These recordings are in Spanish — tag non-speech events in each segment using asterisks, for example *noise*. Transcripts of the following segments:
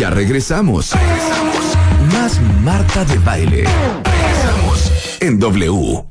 Ya regresamos. Más Marta de Baile. Regresamos en W.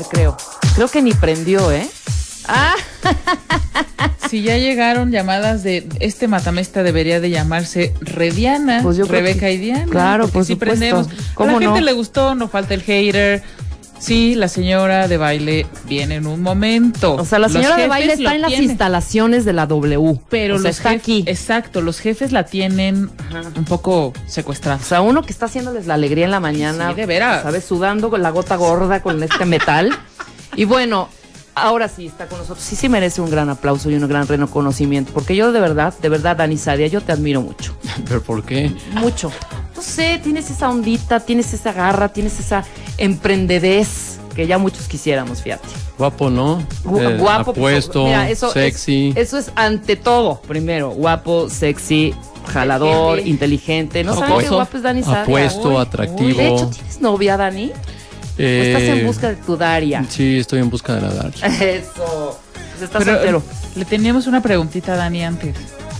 trabajar, creo. Creo que ni prendió, ¿eh? Ah, *laughs* Si ya llegaron llamadas de este matamesta debería de llamarse Rediana, Pues yo Rebeca que- y Diana. claro, por sí supuesto. prendemos. ¿Cómo a la gente no? le gustó, no falta el hater. Sí, la señora de baile viene en un momento. o sea, la señora de baile está en las tienen. instalaciones de la W. Pero o sea, los está jef- aquí. Exacto, los jefes la tienen un poco secuestrada. O sea, uno que está haciéndoles la alegría en la mañana. Sí, de veras. ¿Sabes? Sudando con la gota gorda con este metal. *laughs* Y bueno, ahora sí está con nosotros. Sí, sí merece un gran aplauso y un gran reconocimiento. Porque yo de verdad, de verdad, Dani Sadia, yo te admiro mucho. *laughs* ¿Pero por qué? Mucho. No sé, tienes esa ondita, tienes esa garra, tienes esa emprendedez que ya muchos quisiéramos, fíjate. Guapo, ¿no? Gu- Eh, guapo, pues, Apuesto, mira, eso es- sexy. eso es ante todo, primero, guapo, sexy, jalador, inteligente. ¿No saben qué guapo es Dani Sadia? apuesto, Uy, atractivo. De hecho, ¿tienes novia, Dani? ¿O estás en Eh, busca de tu Daria? Sí, estoy en busca de la Daria. *laughs* Eso. Pues estás Pero, soltero. le teníamos una preguntita a Dani antes.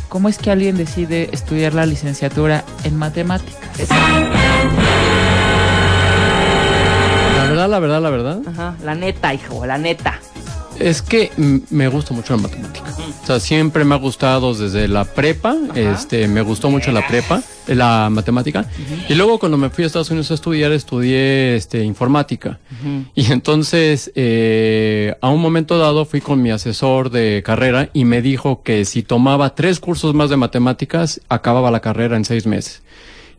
¿Cómo es que alguien decide estudiar la licenciatura en matemáticas? Verdad, la verdad, la verdad, Ajá, la neta, hijo, la neta. es que me gusta mucho la matemática. O sea, siempre me ha gustado desde la prepa, este, me gustó mucho la prepa, eh, la matemática. Y luego cuando me fui a Estados Unidos a estudiar, estudié este, informática. Y entonces, eh, a un momento dado, fui con mi asesor de carrera y me dijo que si tomaba tres cursos más de matemáticas, acababa la carrera en seis meses.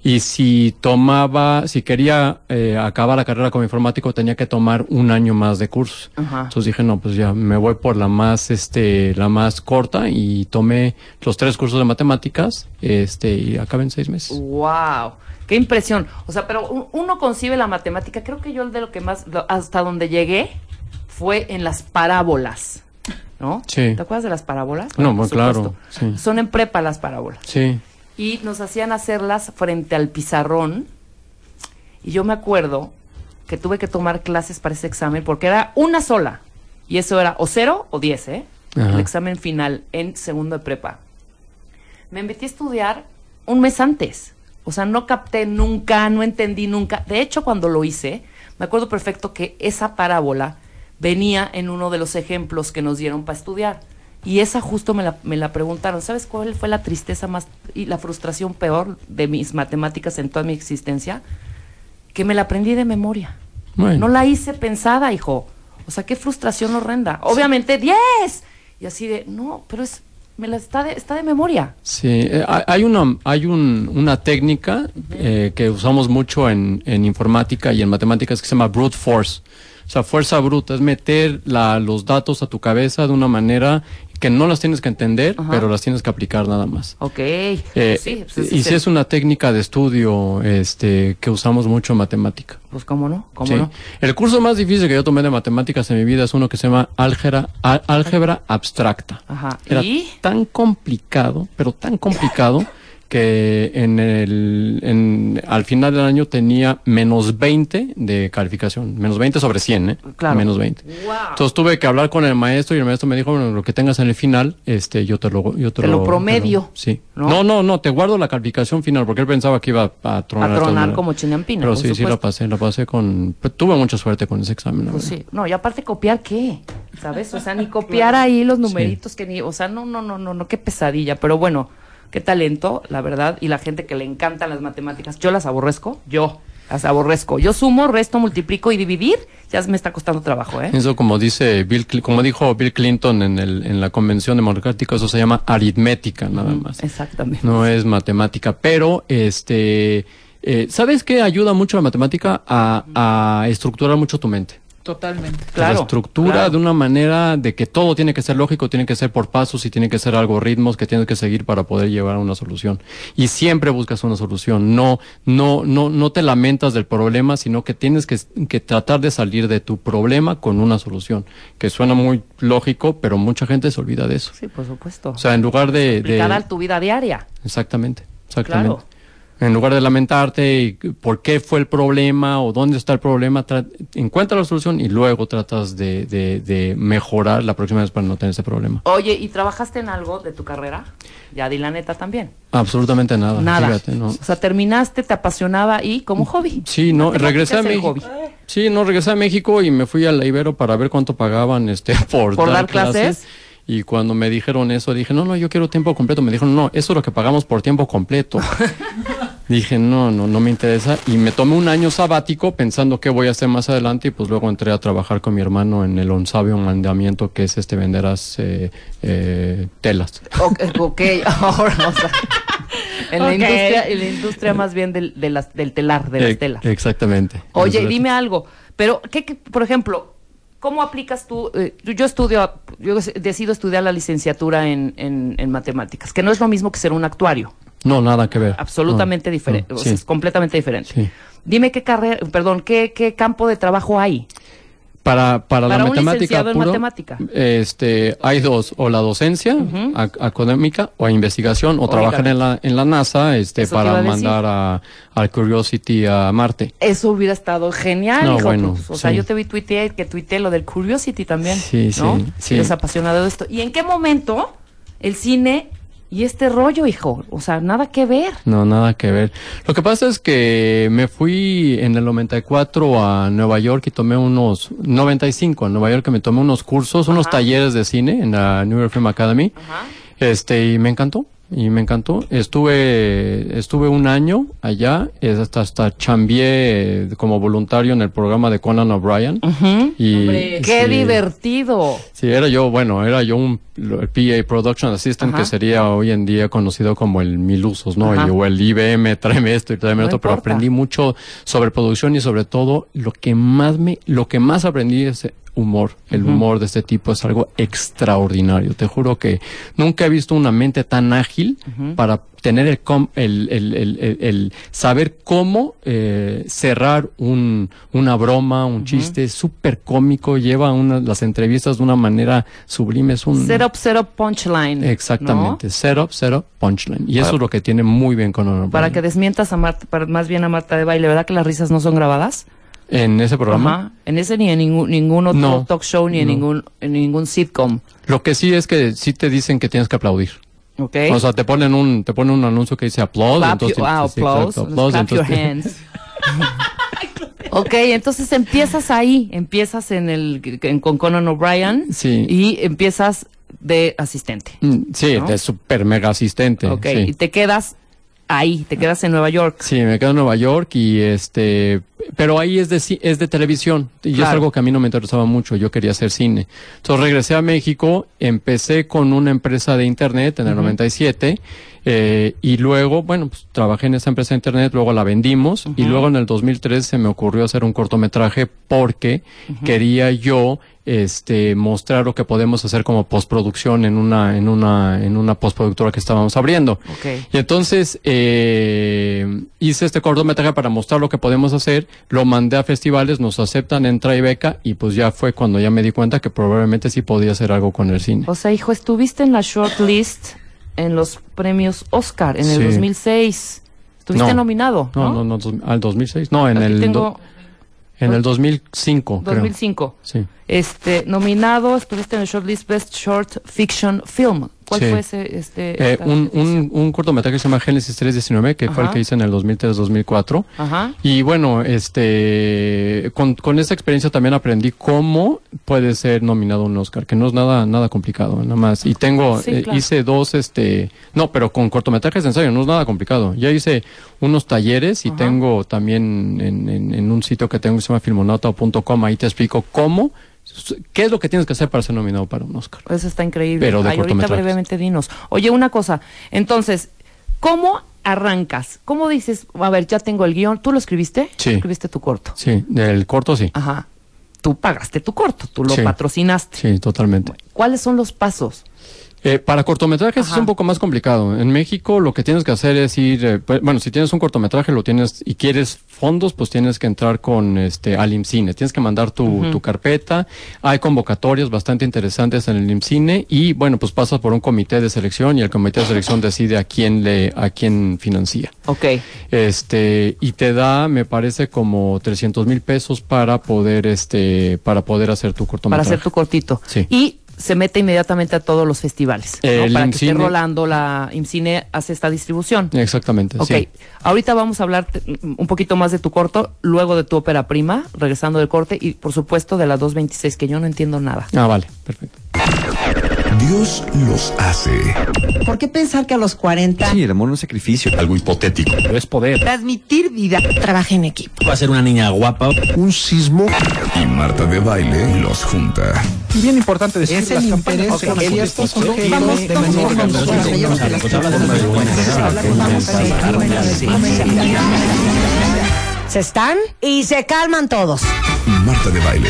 Y si tomaba, si quería eh, acabar la carrera como informático, tenía que tomar un año más de cursos. Ajá. Entonces dije, no, pues ya me voy por la más, este, la más corta y tomé los tres cursos de matemáticas, este, y acabé en seis meses. Wow. Qué impresión. O sea, pero un- uno concibe la matemática. Creo que yo el de lo que más, hasta donde llegué, fue en las parábolas. ¿No? Sí. ¿Te acuerdas de las parábolas? No, pues, claro, sí. Son en prepa las parábolas. Sí. Y nos hacían hacerlas frente al pizarrón. Y yo me acuerdo que tuve que tomar clases para ese examen porque era una sola. Y eso era o cero o diez, ¿eh? Ajá. El examen final en segundo de prepa. Me metí a estudiar un mes antes. O sea, no capté nunca, no entendí nunca. De hecho, cuando lo hice, me acuerdo perfecto que esa parábola venía en uno de los ejemplos que nos dieron para estudiar. Y esa justo me la, me la preguntaron. ¿Sabes cuál fue la tristeza más y la frustración peor de mis matemáticas en toda mi existencia? Que me la aprendí de memoria. Bueno. No la hice pensada, hijo. O sea, qué frustración horrenda. Obviamente, 10. Y así de, no, pero es, me la está de, está de memoria. Sí, eh, hay- hay una, hay un- una técnica eh, que usamos mucho en, en informática y en matemáticas que se llama brute force. O sea, fuerza bruta es meter la- los datos a tu cabeza de una manera que no las tienes que entender, Ajá. pero las tienes que aplicar nada más. Ok. Eh, sí, pues, y sí es una técnica de estudio este, que usamos mucho en matemática. Pues cómo no, cómo Sí. no. El curso más difícil que yo tomé de matemáticas en mi vida es uno que se llama álgebra, álgebra abstracta. Ajá. Era ¿Y? tan complicado, pero tan complicado, que en el, en, al final del año tenía menos 20 de calificación. Menos 20 sobre 100, ¿eh? Claro. Menos 20. Wow. Entonces tuve que hablar con el maestro y el maestro me dijo, bueno, lo que tengas en el final, este, yo te lo, yo te, Te lo promedio, te lo- sí. ¿no? ¿no? no, no, te guardo la calificación final porque él pensaba que iba a tronar. A tronar como chinampina, Pero sí, sí la pasé, la pasé con, pues, tuve mucha suerte con ese examen. Pues sí. No, y aparte copiar qué, ¿sabes? O sea, ni copiar *laughs* ahí los numeritos que ni, o sea, no, no, no, no, no, qué pesadilla. Pero bueno, qué talento, la verdad, y la gente que le encantan las matemáticas. Yo las aborrezco, yo las aborrezco. Yo sumo, resto, multiplico y dividir, ya me está costando trabajo, ¿eh? Eso como dice Bill, Cl- como dijo Bill Clinton en, el, en la convención democrática, eso se llama aritmética nada más. Exactamente. No es matemática, pero este, eh, ¿sabes qué ayuda mucho la matemática a, a estructurar mucho tu mente? Totalmente. Claro, la estructura claro. de una manera de que todo tiene que ser lógico, tiene que ser por pasos y tiene que ser algoritmos que tienes que seguir para poder llevar a una solución. Y siempre buscas una solución. No, no, no, no te lamentas del problema, sino que tienes que, que tratar de salir de tu problema con una solución. Que suena muy lógico, pero mucha gente se olvida de eso. Sí, por supuesto. O sea, en lugar de, de tu vida diaria. Exactamente, exactamente. Claro. En lugar de lamentarte y por qué fue el problema o dónde está el problema, tra- encuentra la solución y luego tratas de, de- de mejorar la próxima vez para no tener ese problema. Oye, ¿y trabajaste en algo de tu carrera? Ya di la neta también. Absolutamente nada. Nada. Fíjate, no. O sea, terminaste, te apasionaba y como hobby. Sí, no, regresé a México. Sí, no, regresé a México y me fui a la Ibero para ver cuánto pagaban este *laughs* por, ¿Por dar clases? Y cuando me dijeron eso, dije, no, no, yo quiero tiempo completo. Me dijeron, no, eso es lo que pagamos por tiempo completo. *laughs* dije, no, no, no me interesa. Y me tomé un año sabático pensando qué voy a hacer más adelante. Y pues luego entré a trabajar con mi hermano en el Onsabio Mandamiento, que es este venderas eh, eh, telas. Ok, ok, ahora, o sea, en la industria, en la industria más bien del, de las, del telar, de las Eh, telas. Exactamente. Oye, dime algo, pero, ¿qué, qué- por ejemplo, cómo aplicas tú? eh, yo, yo estudio, yo decido estudiar la licenciatura en, en, en matemáticas, que no es lo mismo que ser un actuario, No, nada que ver. absolutamente No, diferente, no, o sea, es completamente diferente. Sí. Dime qué carrera, perdón, qué, qué campo de trabajo hay. Para, para, Para la matemática puro, este, hay dos, o la docencia ac- académica o investigación, o trabajar en la, en la NASA este, Eso para a mandar a, al Curiosity a Marte. Eso hubiera estado genial, No, hijo. bueno, pues, o sea, yo te vi tuitear que tuiteé lo del Curiosity también. Sí, ¿no? sí, sí. Eres apasionado de esto. ¿Y en qué momento el cine y este rollo, hijo? O sea, nada que ver. No, nada que ver. Lo que pasa es que me fui en el 94 a Nueva York y tomé unos, 95 a Nueva York que me tomé unos cursos, unos talleres de cine en la New York Film Academy. Ajá. Este, y me encantó, y me encantó. Estuve, estuve un año allá, hasta, hasta chambié eh, como voluntario en el programa de Conan O'Brien. Y, ¡Qué sí, divertido! Sí, era yo, bueno, era yo un PA Production Assistant Ajá. que sería hoy en día conocido como el Milusos, ¿no? Ajá. Y- o el IBM, tráeme esto y tráeme No otro, pero importa. aprendí mucho sobre producción y sobre todo lo que más me, lo que más aprendí es humor. El humor de este tipo es algo extraordinario. Te juro que nunca he visto una mente tan ágil para tener el, com- el, saber cómo eh, cerrar un, una broma, un chiste súper cómico, lleva una, las entrevistas de una manera sublime. Es un, Setup, setup, punchline. Exactamente, ¿no? setup, setup, punchline. Y eso Para- es lo que tiene muy bien con Conan Para que desmientas a Marta, para, más bien a Marta de baile, ¿verdad que las risas no son grabadas? En ese programa. Ajá. En ese ni en ningún, ningún otro No, talk show ni en no. ningún, en ningún sitcom. Lo que sí es que sí te dicen que tienes que aplaudir. ¿Ok? O sea, te ponen un, te ponen un anuncio que dice applause. Clap entonces your- ah, sí, applause, exacto, applause, clap your entonces- hands. *laughs* *laughs* ok, entonces empiezas ahí, empiezas en el en- con Conan O'Brien Sí. y empiezas de asistente. Mm, Sí, ¿No? de super mega asistente. Ok, sí. y te quedas ahí, te quedas en Nueva York. Sí, me quedo en Nueva York y este, pero ahí es de es de televisión y es algo que a mí no me interesaba mucho. Yo quería hacer cine. Entonces regresé a México, empecé con una empresa de internet en el 97 eh, y luego, bueno, pues trabajé en esa empresa de internet, luego la vendimos y luego en el 2003 se me ocurrió hacer un cortometraje porque quería yo este mostrar lo que podemos hacer como postproducción en una en una en una postproductora que estábamos abriendo. Y entonces eh, hice este cortometraje para mostrar lo que podemos hacer, lo mandé a festivales, nos aceptan en Tribeca y pues ya fue cuando ya me di cuenta que probablemente sí podía hacer algo con el cine. O sea, hijo, estuviste en la shortlist en los premios Oscar en el Sí. 2006. Estuviste No. nominado, ¿no? No, no, no, al 2006, no, en Aquí el tengo en el 2005, creo. 2005. Sí. Este, nominado, estuviste en el shortlist Best Short Fiction Film ¿Cuál Sí. fue ese? Este, Eh, un, un, un cortometraje que se llama Génesis 319, que fue el Ajá. que hice en el 2003-2004. Ajá. Y bueno, este, con, con esta experiencia también aprendí cómo puede ser nominado un Oscar, que no es nada, nada complicado, nada más. Y tengo, Sí, eh, claro. hice dos, este, no, pero con cortometrajes en serio, no es nada complicado. Ya hice unos talleres y Ajá. tengo también en, en, en un sitio que tengo que se llama filmonauta.com, ahí te explico cómo, qué es lo que tienes que hacer para ser nominado para un Oscar. Eso está increíble. Pero de Ay, ahorita brevemente dinos. Oye, una cosa. Entonces, ¿cómo arrancas? ¿Cómo dices, a ver, ya tengo el guion? ¿Tú lo escribiste? Sí. Escribiste tu corto. Sí, del corto sí. Ajá. Tú pagaste tu corto, tú lo Sí. patrocinaste. Sí, totalmente. ¿Cuáles son los pasos? Eh, para cortometrajes Ajá. es un poco más complicado. En México lo que tienes que hacer es ir, eh, pues, bueno, si tienes un cortometraje lo tienes y quieres fondos, pues tienes que entrar con este al IMCINE. Tienes que mandar tu, tu carpeta. Hay convocatorias bastante interesantes en el IMCINE y bueno, pues pasas por un comité de selección y el comité de selección decide a quién le a quién financia. Ok. Este, y te da, me parece, como 300 mil pesos para poder, este, para poder hacer tu Para cortometraje. hacer tu cortito. Sí. Y se mete inmediatamente a todos los festivales. Para que esté rolando, la IMCINE hace esta distribución. Exactamente, Ok, sí. ahorita vamos a hablar un poquito más de tu corto, luego de tu ópera prima, regresando del corte, y por supuesto de la 226, que yo no entiendo nada. Ah, vale, perfecto. Dios los hace. ¿Por qué pensar que a los 40 Sí, el amor no es sacrificio, algo hipotético. Pero es poder. transmitir vida trabaja en equipo? Va a ser una niña guapa. Un sismo y Marta de baile los junta. Y bien importante decir Es el interés se de ciertos sujetos Vamos, de manera Se están y se calman todos. Marta de baile.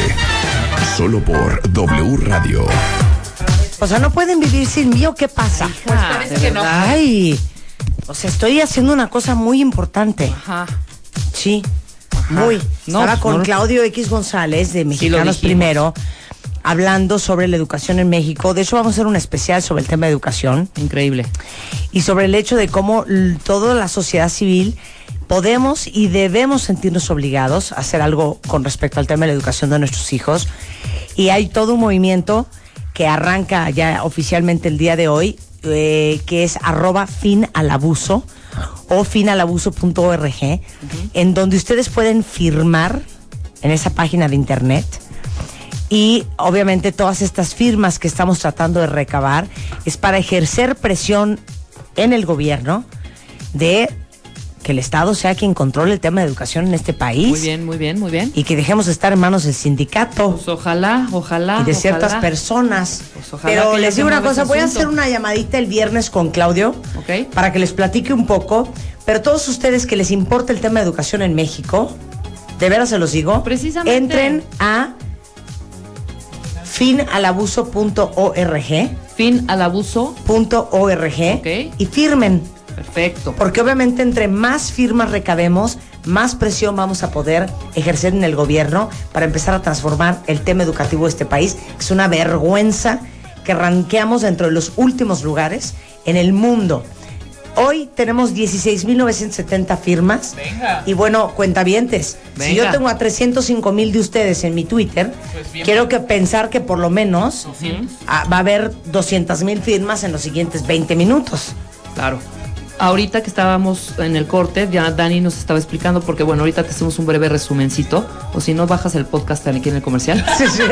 Solo por W Radio. O sea, no pueden vivir sin mí o qué pasa. parece que no. Ay, o sea, estoy haciendo una cosa muy importante. Ajá. Sí, muy. No, Estaba pues, con no Claudio X González de Mexicanos dijimos. Primero, hablando sobre la educación en México. De hecho, vamos a hacer un especial sobre el tema de educación Increíble. y sobre el hecho de cómo toda la sociedad civil podemos y debemos sentirnos obligados a hacer algo con respecto al tema de la educación de nuestros hijos. Y hay todo un movimiento que arranca ya oficialmente el día de hoy, eh, que es arroba fin al abuso o finalabuso.org, en donde ustedes pueden firmar en esa página de internet y obviamente todas estas firmas que estamos tratando de recabar es para ejercer presión en el gobierno de que el Estado sea quien controle el tema de educación en este país Muy bien, muy bien, muy bien. y que dejemos de estar en manos del sindicato Pues ojalá, ojalá. y de ciertas ojalá. personas. Pues ojalá Pero les digo una cosa, voy a hacer una llamadita el viernes con Claudio Ok. para que les platique un poco. Pero todos ustedes que les importa el tema de educación en México, de veras se los digo, Precisamente. entren a finalabuso.org Fin al abuso. punto .org Ok. y firmen. Perfecto. Porque obviamente entre más firmas recabemos, más presión vamos a poder ejercer en el gobierno para empezar a transformar el tema educativo de este país. Es una vergüenza que ranqueamos dentro de los últimos lugares en el mundo. Hoy tenemos 16.970 firmas. Y bueno, cuentavientes, si yo Venga. tengo a 305 mil de ustedes en mi Twitter, quiero que pensar que por lo menos ah, va a haber 200 mil firmas en los siguientes 20 minutos. Claro. Ahorita que estábamos en el corte, ya Dani nos estaba explicando, porque bueno, ahorita te hacemos un breve resumencito, o si no, bajas el podcast aquí en el comercial. *laughs* Sí, sí.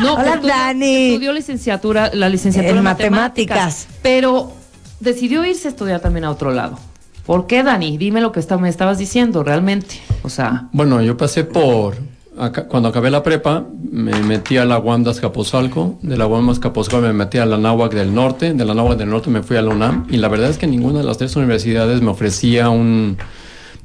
No, Hola, estudió- Dani. Estudió licenciatura, la licenciatura En en, matemáticas. matemáticas. Pero decidió irse a estudiar también a otro lado. ¿Por qué, Dani? Dime lo que está- me estabas diciendo realmente. O sea, Bueno, yo pasé por. Acá- cuando acabé la prepa, me metí a la UAM de Azcapotzalco. De la UAM de Azcapotzalco me metí a la Náhuac del Norte. De la Náhuac del Norte me fui a la UNAM. Y la verdad es que ninguna de las tres universidades me ofrecía un.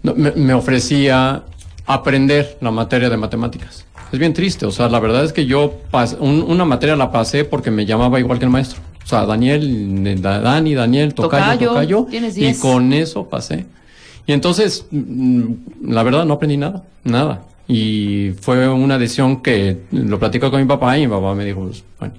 me, me ofrecía aprender la materia de matemáticas. Es bien triste. O sea, la verdad es que yo pas- un- una materia la pasé porque me llamaba igual que el maestro. O sea, Daniel, Da- Dani, Daniel, Tocayo, Tocayo, y 10. con eso pasé. Y entonces, mm, la verdad, no aprendí nada, nada. Y fue una decisión que lo platico con mi papá y mi papá me dijo, pues, bueno,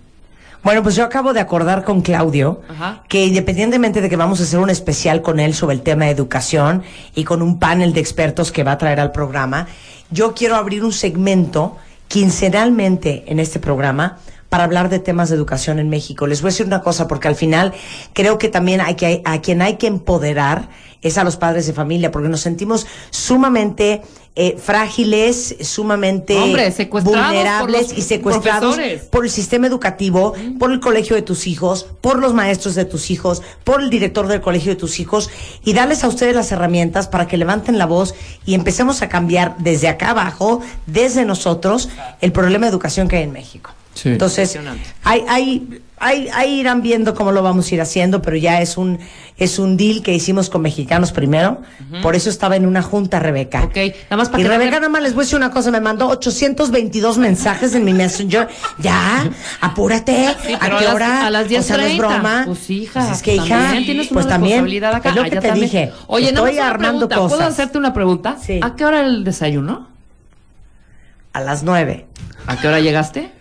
Bueno, pues yo acabo de acordar con Claudio Ajá. que independientemente de que vamos a hacer un especial con él sobre el tema de educación y con un panel de expertos que va a traer al programa, yo quiero abrir un segmento quincenalmente en este programa para hablar de temas de educación en México. Les voy a decir una cosa, porque al final creo que también hay que, a quien hay que empoderar es a los padres de familia, porque nos sentimos sumamente eh, frágiles, sumamente Hombre, vulnerables por los y secuestrados profesores. por el sistema educativo, por el colegio de tus hijos, por los maestros de tus hijos, por el director del colegio de tus hijos y darles a ustedes las herramientas para que levanten la voz y empecemos a cambiar desde acá abajo, desde nosotros, el problema de educación que hay en México. Sí. Entonces, hay, hay, hay, ahí irán viendo cómo lo vamos a ir haciendo, pero ya es un, es un deal que hicimos con mexicanos primero. Por eso estaba en una junta Rebeca. Ok, nada más para y que Rebeca, nada más les voy a decir una cosa, me mandó 822 mensajes en mi Messenger. Ya, apúrate. Sí, ¿A qué a las- hora? a las O sea, no es 10:30. broma. Pues hija, Pues es que hija, también tienes una pues también, responsabilidad acá. es lo que te también. dije. Oye, nada estoy más una armando cosas. ¿Puedo hacerte una pregunta? Sí. ¿A qué hora el desayuno? A las 9. ¿A qué hora llegaste?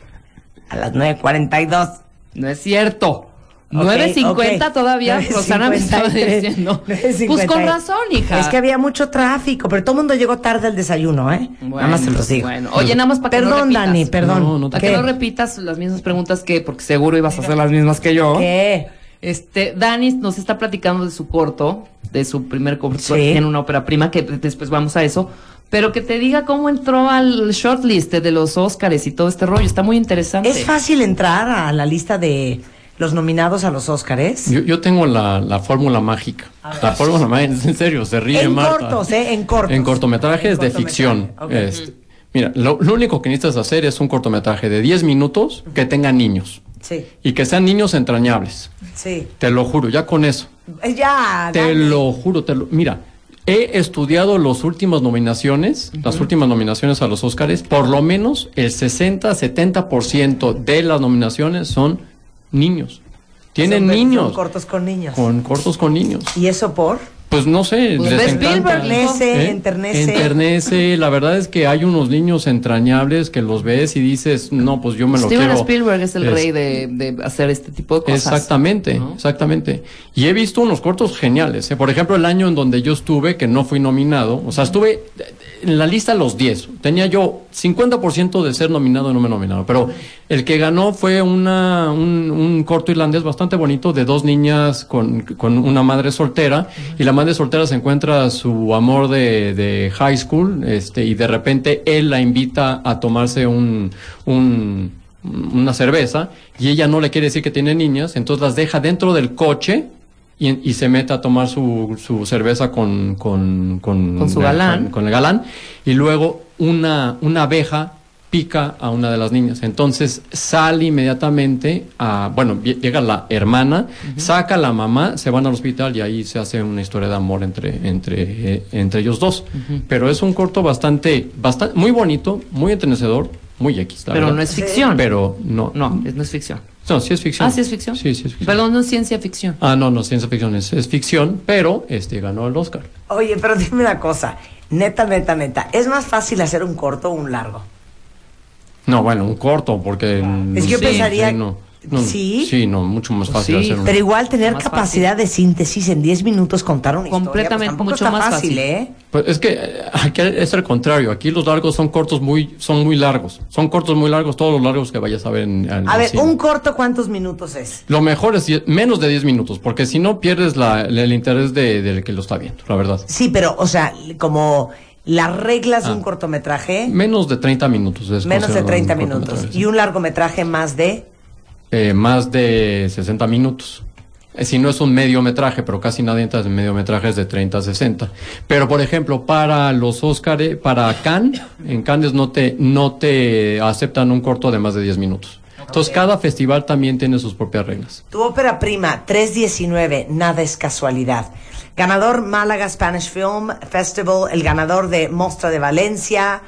A las 9.42. No es cierto. Ok, 9.50 ok. todavía, *laughs* Rosana me estaba 9:53. diciendo. *laughs* 9:53. Pues con razón, hija. Es que había mucho tráfico, pero todo el mundo llegó tarde al desayuno, ¿eh? nada más se los digo. Bueno, oye, nada más para que no Perdón, repitas. Dani, perdón. No, no te- Para que no repitas las mismas preguntas que, porque seguro ibas a hacer las mismas que yo. ¿Qué? Este, Dani nos está platicando de su corto, de su primer corto, Sí. tiene una ópera prima, que después vamos a eso, pero que te diga cómo entró al shortlist de los Óscares y todo este rollo, está muy interesante. ¿Es fácil entrar a la lista de los nominados a los Óscares? Yo, yo tengo la, la fórmula mágica. La fórmula mágica, en serio, se ríe En Marta. cortos, ¿eh? En cortos. En cortometrajes En de ficción. ok. Este, Mira, lo, lo único que necesitas hacer es un cortometraje de 10 minutos que tenga niños. Sí, Y que sean niños entrañables. sí. Te lo juro, ya con eso. Ya, Te Dani. lo juro, te lo, mira, he estudiado las últimas nominaciones, las últimas nominaciones a los Óscares, por lo menos el 60-70% de las nominaciones son niños. Tienen Son- niños. son cortos con niños. Con cortos con niños. ¿Y eso por? Pues no sé, Pues les ves encanta. Spielberg, Enternece, enternece. Enternece. La verdad es que hay unos niños entrañables que los ves y dices, no, pues yo me lo Steven quiero. Spielberg es el Es- rey de, de hacer este tipo de cosas. Exactamente, ¿no? exactamente. Y he visto unos cortos geniales. ¿eh? Por ejemplo, el año en donde yo estuve, que no fui nominado, o sea, estuve en la lista los 10. Tenía yo 50% de ser nominado y no me nominado. Pero el que ganó fue una, un, un corto irlandés bastante bonito de dos niñas con, con una madre soltera. Y la madre soltera se encuentra a su amor de, de high school este, y de repente él la invita a tomarse un, un, una cerveza y ella no le quiere decir que tiene niñas, entonces las deja dentro del coche y, y se mete a tomar su, su cerveza con, con, con, Con su galán. Con, con el galán. Y luego una, una abeja pica a una de las niñas. Entonces sale inmediatamente a, bueno, llega la hermana, saca a la mamá, se van al hospital y ahí se hace una historia de amor entre, entre, eh, entre ellos dos. Pero es un corto bastante, bastante, muy bonito, muy entrenecedor, muy X. Pero verdad. no es ficción. Pero no. No, es- no es ficción. No, sí es ficción. Ah, sí es ficción. Sí, sí es ficción. Perdón, no es ciencia ficción. Ah, no, no, ciencia ficción es, es ficción, pero este ganó el Oscar. Oye, pero dime una cosa. Neta, neta, neta. ¿Es más fácil hacer un corto o un largo? No, bueno, un corto, porque. Es que yo sí, pensaría- sí, no, no, ¿Sí? Sí, no, mucho más Pues fácil sí, hacer un. Pero igual tener Más capacidad de síntesis en 10 minutos contar una historia. Completamente, pues mucho está más fácil, fácil. ¿eh? Pues es que eh, aquí es el contrario. Aquí los largos son cortos muy, son muy largos. Son cortos muy largos, todos los largos que vayas a ver en. en A ver, cine. un corto, ¿cuántos minutos es? Lo mejor es die- menos de 10 minutos, porque si no pierdes la, el interés de- del que lo está viendo, la verdad. Sí, pero, o sea, como las reglas de Ah. un cortometraje, Menos de 30 minutos. Es menos de considerado 30 un minutos. Y un largometraje más de... eh, más de 60 minutos. Eh, Si no es un mediometraje, pero casi nadie entra en mediometrajes de 30 a 60. Pero, por ejemplo, para los Óscar, para Cannes, en Cannes no te, no te aceptan un corto de más de 10 minutos. Entonces, cada festival también tiene sus propias reglas. Tu ópera prima, 319, Nada es casualidad. Ganador Málaga Spanish Film Festival, el ganador de Mostra de Valencia.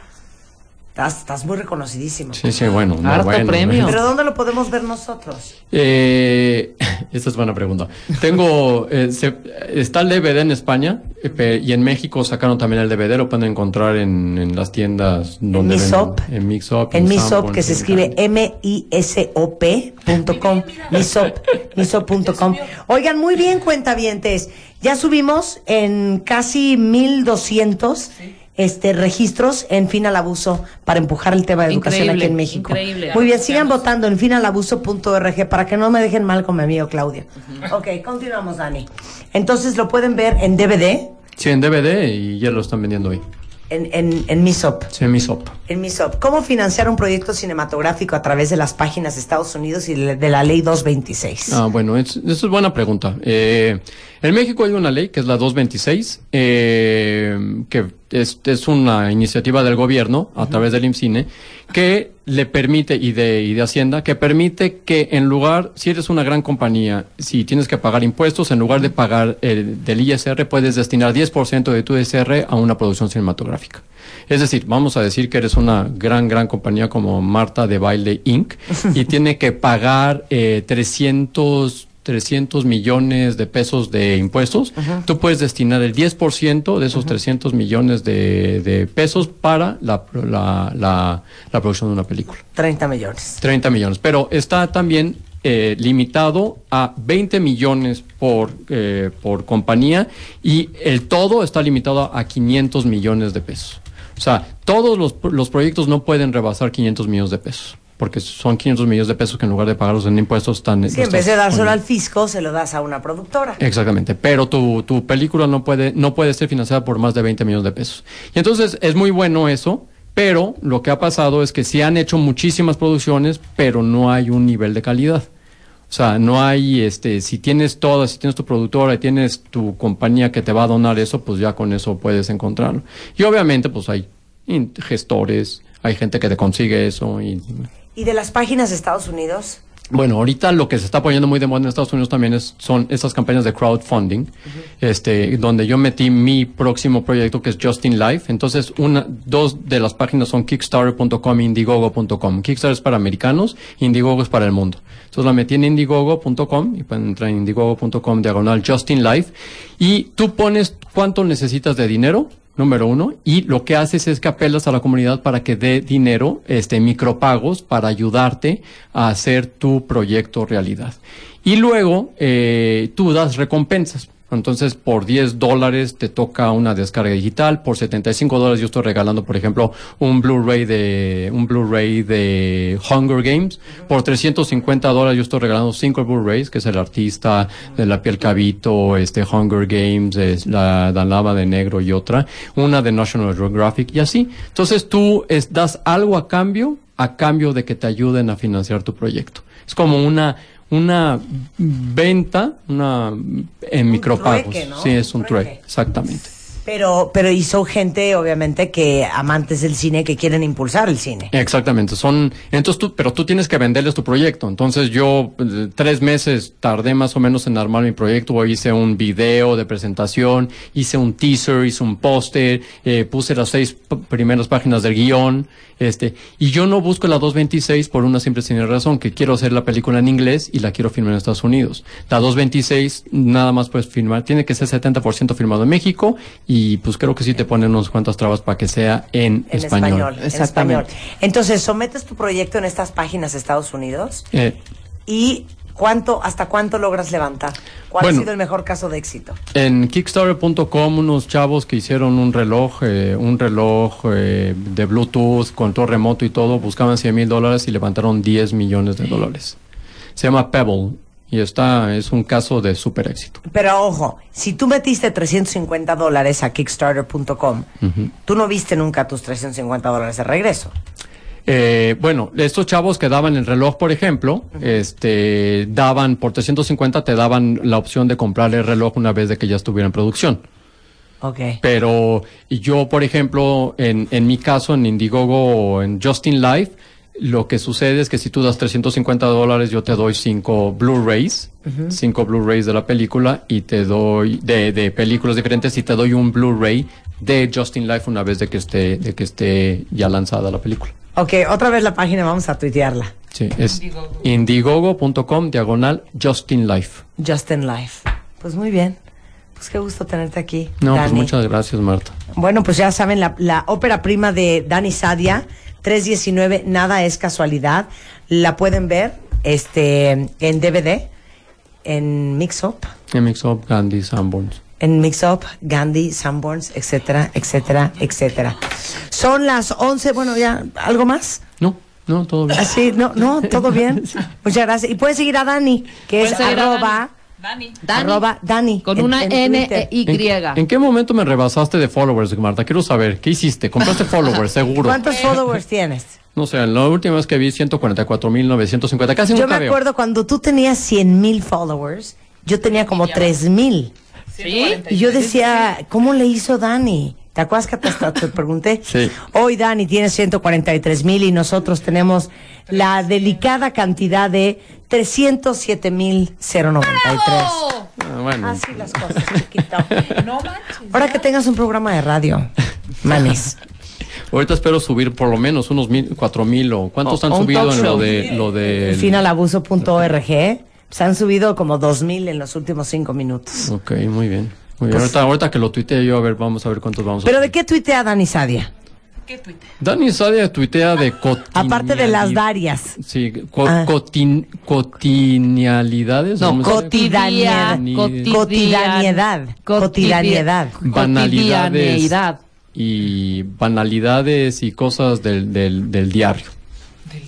Estás, estás muy reconocidísimo. Sí, sí, bueno. no, Harto bueno, premio. Pero ¿dónde lo podemos ver nosotros? Eh, *laughs* esta es buena pregunta. Tengo, eh, se- está el DVD en España eh, pe- y en México sacaron también el DVD, lo pueden encontrar en, en las tiendas donde Mixup. venden- en Mixup, En Misop, que se en escribe. M-I-S-O-P.com. Misop, Misop.com. Oigan, muy bien, cuentavientes. Ya subimos en casi 1200 este registros en fin al abuso para empujar el tema de educación Increíble, aquí en México. increíble. Muy bien, sigan votando en finalabuso.org para que no me dejen mal con mi amigo Claudio. Ok, continuamos, Dani. Entonces lo pueden ver en DVD, Sí, en DVD y ya lo están vendiendo hoy. en, en, en Misop. Sí, en mi sop. En Misop. ¿Cómo financiar un proyecto cinematográfico a través de las páginas de Estados Unidos y de la ley 226? Ah, bueno, es, esa es buena pregunta. Eh, en México hay una ley que es la 226, eh, que es, es una iniciativa del gobierno a través del IMCINE, que le permite, y de, y de Hacienda, que permite que en lugar, si eres una gran compañía, si tienes que pagar impuestos, en lugar de pagar el, del ISR, puedes destinar 10% de tu ISR a una producción cinematográfica. Es decir, vamos a decir que eres una gran, gran compañía como Marta de Baile Inc. *laughs* y tiene que pagar eh, 300, 300 millones de pesos de impuestos. Tú puedes destinar el 10% de esos 300 millones de, de pesos para la, la, la, la producción de una película. 30 millones. 30 millones. Pero está también eh, limitado a 20 millones por, eh, por compañía y el todo está limitado a 500 millones de pesos. O sea, todos los, los proyectos no pueden rebasar 500 millones de pesos. Porque son 500 millones de pesos que en lugar de pagarlos en impuestos están... Sí, en vez de dárselo al fisco, se lo das a una productora. Exactamente, pero tu, tu película no puede, no puede ser financiada por más de 20 millones de pesos. Y entonces es muy bueno eso, pero lo que ha pasado es que se han hecho muchísimas producciones, pero no hay un nivel de calidad. O sea, no hay, este, si tienes todas, si tienes tu productora y tienes tu compañía que te va a donar eso, pues ya con eso puedes encontrarlo. Y obviamente, pues hay gestores, hay gente que te consigue eso y ¿Y de las páginas de Estados Unidos? bueno, ahorita lo que se está poniendo muy de moda en Estados Unidos también es, son estas campañas de crowdfunding, este, donde yo metí mi próximo proyecto que es Justin Life. Entonces, una, dos de las páginas son Kickstarter.com e Indiegogo.com. Kickstarter es para americanos, Indiegogo es para el mundo. Entonces la metí en Indiegogo.com y pueden entrar en Indiegogo.com diagonal Justin Life y tú pones cuánto necesitas de dinero número uno, y lo que haces es que apelas a la comunidad para que dé dinero, este, micropagos, para ayudarte a hacer tu proyecto realidad. Y luego, eh, tú das recompensas. Entonces, por 10 dólares te toca una descarga digital, por 75 dólares yo estoy regalando, por ejemplo, un Blu-ray de, un Blu-ray de Hunger Games, por 350 dólares yo estoy regalando cinco Blu-rays, que es el artista de la piel cabito, este Hunger Games, es la, la lava de negro y otra, una de National Geographic y así. Entonces tú es- das algo a cambio, a cambio de que te ayuden a financiar tu proyecto. Es como una, una venta, una en micropagos. trueque, ¿no? Sí, es un Un trueque. trueque, exactamente. Pero, pero y son gente, obviamente, que amantes del cine que quieren impulsar el cine. Exactamente, son, entonces tú, pero tú tienes que venderles tu proyecto. Entonces yo eh, tres meses tardé más o menos en armar mi proyecto, hice un video de presentación, hice un teaser, hice un póster, eh, puse las seis primeras páginas del guion, este, y yo no busco la 226 por una simple sencilla razón, que quiero hacer la película en inglés y la quiero filmar en Estados Unidos. La 226 nada más puedes filmar, tiene que ser 70% filmado en México y pues creo que sí te ponen unas cuantas trabas para que sea en, En español. español. en Exactamente. español. Entonces, sometes tu proyecto en estas páginas de Estados Unidos Eh, y ¿cuánto, hasta cuánto logras levantar? ¿Cuál Bueno. ha sido el mejor caso de éxito? En Kickstarter.com unos chavos que hicieron un reloj, eh, un reloj eh, de Bluetooth, control remoto y todo, buscaban 100 mil dólares y levantaron 10 millones de dólares. Se llama Pebble y está, es un caso de super éxito. Pero ojo, si tú metiste 350 dólares a Kickstarter.com, tú no viste nunca tus 350 dólares de regreso. Eh, bueno, estos chavos que daban el reloj, por ejemplo, este, daban por 350 te daban la opción de comprarle el reloj una vez de que ya estuviera en producción. Ok. Pero yo, por ejemplo, en, en mi caso, en Indiegogo o en Justin Life, lo que sucede es que si tú das 350 dólares, yo te doy cinco Blu-rays, cinco Blu-rays de la película y te doy de, de películas diferentes y te doy un Blu-ray de Justin Life una vez de que esté, de que esté ya lanzada la película. Ok, otra vez la página, vamos a tuitearla. Sí, es indiegogo.com diagonal Justin Life. Justin Life. Pues muy bien. Pues qué gusto tenerte aquí. No, pues muchas gracias, Marta. Bueno, pues ya saben, la, la ópera prima de Dani Sadia, 319, Nada es casualidad. La pueden ver este, en DVD, en Mix Up. En Mix Up, Gandhi, Sanborns. en Mix Up, Gandhi, Sanborns, etcétera, etcétera, etcétera. Son las 11, bueno, ya, ¿algo más? No, no, todo bien. Así, no, no, todo bien. *laughs* Muchas gracias. Y puedes seguir a Dani, que es arroba, Dani. Dani, arroba Dani. con en- una en N e Y. ¿En, en qué momento me rebasaste de followers, Marta? Quiero saber, ¿qué hiciste? ¿Compraste followers, seguro? ¿Cuántos followers tienes? No sé, la última vez que vi 144.950, casi Yo me veo. acuerdo cuando tú tenías 100 mil followers, yo tenía como 3 mil. ¿Sí? Y yo decía, ¿cómo le hizo Dani? ¿Te acuerdas que hasta te pregunté? *laughs* Sí. Hoy Dani tiene 143 mil y nosotros tenemos la delicada cantidad de 307 mil 093. Ah, bueno, Así las cosas, chiquito. *laughs* Ahora que tengas un programa de radio, manes. *laughs* ahorita espero subir por lo menos unos mil, cuatro mil o cuántos O- han subido en lo de lo de Finalabuso.org. Se han subido como 2 mil en los últimos 5 minutos. Ok, muy bien. Bien. Pues- ahorita, ahorita que lo tuitee yo, a ver, vamos a ver cuántos vamos a ¿Pero de qué tuitea Dani Sadia? Dani Sadia tuitea de. Aparte de las varias. Sí, co- Ah. cotin- cotidianidades. No. Cotidianidad. Cotidian- Cotidianidad. Cotidianidad. Banalidades. Y banalidades y cosas del, del, del diario.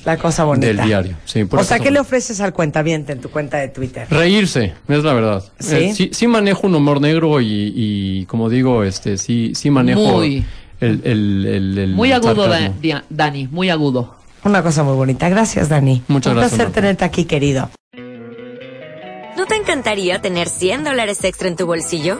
La cosa bonita. Del diario. Sí, o sea, ¿qué le ofreces al cuentaviente en tu cuenta de Twitter? Reírse, es la verdad. ¿Sí? Eh, sí, sí manejo un humor negro y, y como digo, este, sí, sí manejo Muy. el, el, el, el Muy agudo, sarcasmo. Dani, muy agudo. Una cosa muy bonita. Gracias, Dani. Muchas Un gracias, placer Marta. tenerte aquí, querido. ¿No te encantaría tener 100 dólares extra en tu bolsillo?